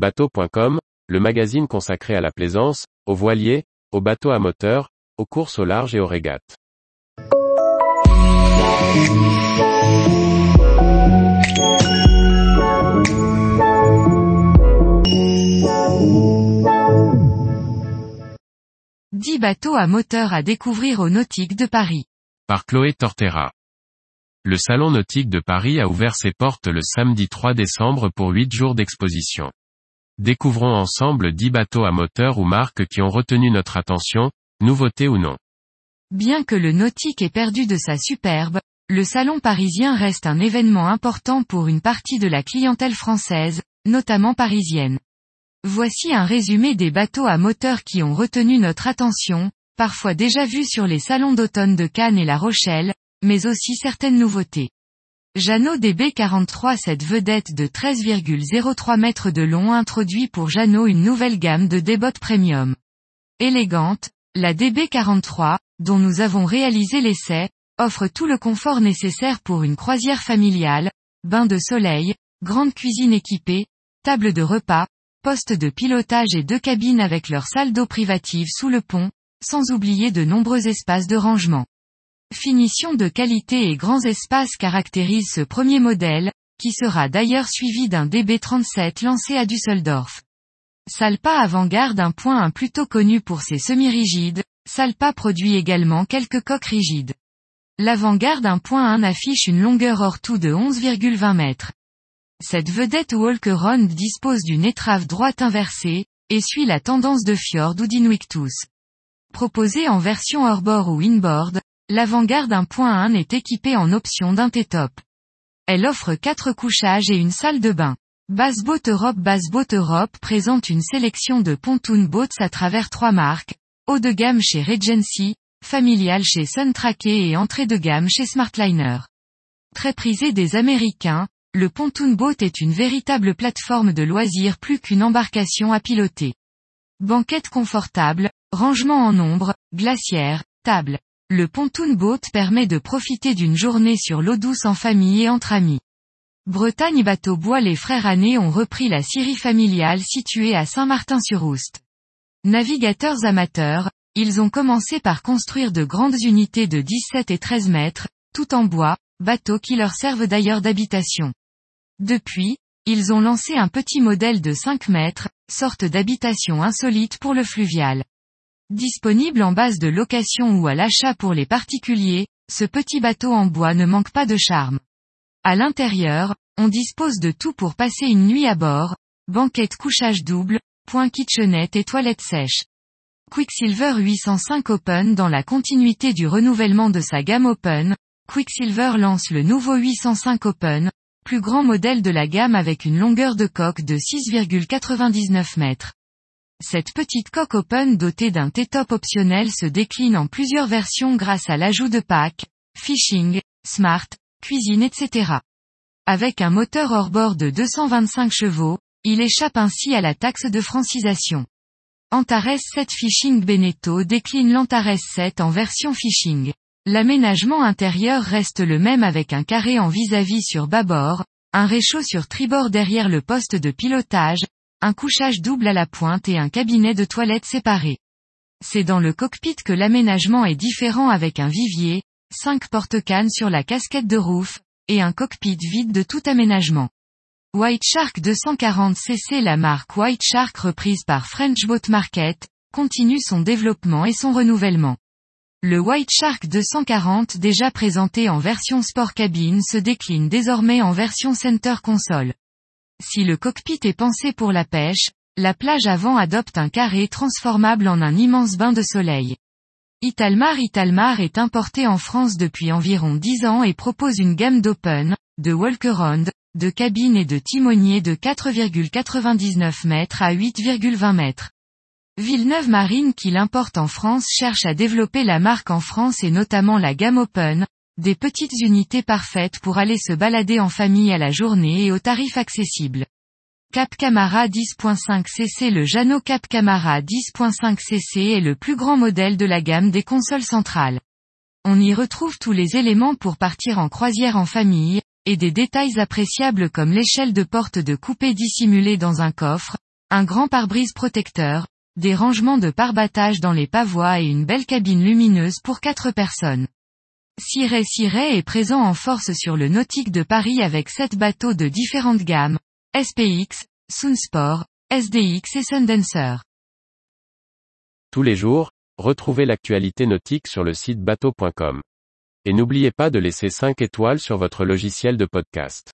Bateau.com, le magazine consacré à la plaisance, aux voiliers, aux bateaux à moteur, aux courses au large et aux régates. Dix bateaux à moteur à découvrir au Nautique de Paris. Par Chloé Tortera. Le Salon Nautique de Paris a ouvert ses portes le samedi 3 décembre pour 8 jours d'exposition. Découvrons ensemble 10 bateaux à moteur ou marques qui ont retenu notre attention, nouveautés ou non. Bien que le nautique ait perdu de sa superbe, le salon parisien reste un événement important pour une partie de la clientèle française, notamment parisienne. Voici un résumé des bateaux à moteur qui ont retenu notre attention, parfois déjà vus sur les salons d'automne de Cannes et La Rochelle, mais aussi certaines nouveautés. Jeannot DB43 Cette vedette de 13,03 mètres de long introduit pour Jeannot une nouvelle gamme de débottes premium. Élégante, la DB43, dont nous avons réalisé l'essai, offre tout le confort nécessaire pour une croisière familiale, bain de soleil, grande cuisine équipée, table de repas, poste de pilotage et deux cabines avec leur salle d'eau privative sous le pont, sans oublier de nombreux espaces de rangement. Finition de qualité et grands espaces caractérisent ce premier modèle, qui sera d'ailleurs suivi d'un DB37 lancé à Düsseldorf. Salpa avant-garde un point un plutôt connu pour ses semi-rigides, Salpa produit également quelques coques rigides. L'avant-garde un point 1 affiche une longueur hors tout de 11,20 mètres. Cette vedette Walkeron dispose d'une étrave droite inversée, et suit la tendance de Fjord ou d'Invictus. Proposée en version hors-bord ou inboard, l'avant-garde 1.1 est équipée en option d'un T-top. Elle offre quatre couchages et une salle de bain. Bassboat Europe Bassboat Europe présente une sélection de pontoon boats à travers trois marques, haut de gamme chez Regency, familial chez Suntracker et entrée de gamme chez Smartliner. Très prisé des Américains, le pontoon boat est une véritable plateforme de loisirs plus qu'une embarcation à piloter. Banquette confortable, rangement en ombre, glacière, table. Le pontoon boat permet de profiter d'une journée sur l'eau douce en famille et entre amis. Bretagne Bateau Bois Les frères Annés ont repris la scierie familiale située à Saint-Martin-sur-Oust. Navigateurs amateurs, ils ont commencé par construire de grandes unités de 17 et 13 mètres, tout en bois, bateaux qui leur servent d'ailleurs d'habitation. Depuis, ils ont lancé un petit modèle de 5 mètres, sorte d'habitation insolite pour le fluvial. Disponible en base de location ou à l'achat pour les particuliers, ce petit bateau en bois ne manque pas de charme. À l'intérieur, on dispose de tout pour passer une nuit à bord, banquette couchage double, point kitchenette et toilette sèche. Quicksilver 805 Open dans la continuité du renouvellement de sa gamme Open, Quicksilver lance le nouveau 805 Open, plus grand modèle de la gamme avec une longueur de coque de 6,99 mètres. Cette petite coque open dotée d'un T-top optionnel se décline en plusieurs versions grâce à l'ajout de packs, fishing, smart, cuisine etc. Avec un moteur hors-bord de 225 chevaux, il échappe ainsi à la taxe de francisation. Antares 7 Fishing Beneteau décline l'Antares 7 en version fishing. L'aménagement intérieur reste le même avec un carré en vis-à-vis -vis sur bâbord, un réchaud sur tribord derrière le poste de pilotage, un couchage double à la pointe et un cabinet de toilette séparé. C'est dans le cockpit que l'aménagement est différent avec un vivier, 5 porte-cannes sur la casquette de roof, et un cockpit vide de tout aménagement. White Shark 240cc La marque White Shark reprise par French Boat Market, continue son développement et son renouvellement. Le White Shark 240 déjà présenté en version sport cabine se décline désormais en version center console. Si le cockpit est pensé pour la pêche, la plage avant adopte un carré transformable en un immense bain de soleil. Italmar Italmar est importé en France depuis environ 10 ans et propose une gamme d'open, de walk-around, de cabine et de timonier de 4,99 mètres à 8,20 mètres. Villeneuve Marine qui l'importe en France cherche à développer la marque en France et notamment la gamme Open, des petites unités parfaites pour aller se balader en famille à la journée et au tarif accessible. Cap Camara 10.5 cc Le Jano Cap Camara 10.5 cc est le plus grand modèle de la gamme des consoles centrales. On y retrouve tous les éléments pour partir en croisière en famille, et des détails appréciables comme l'échelle de porte de coupé dissimulée dans un coffre, un grand pare-brise protecteur, des rangements de pare-battage dans les pavois et une belle cabine lumineuse pour quatre personnes. Siret Siret est présent en force sur le nautique de Paris avec sept bateaux de différentes gammes, SPX, Sunsport, SDX et Sundancer. Tous les jours, retrouvez l'actualité nautique sur le site bateau.com. Et n'oubliez pas de laisser 5 étoiles sur votre logiciel de podcast.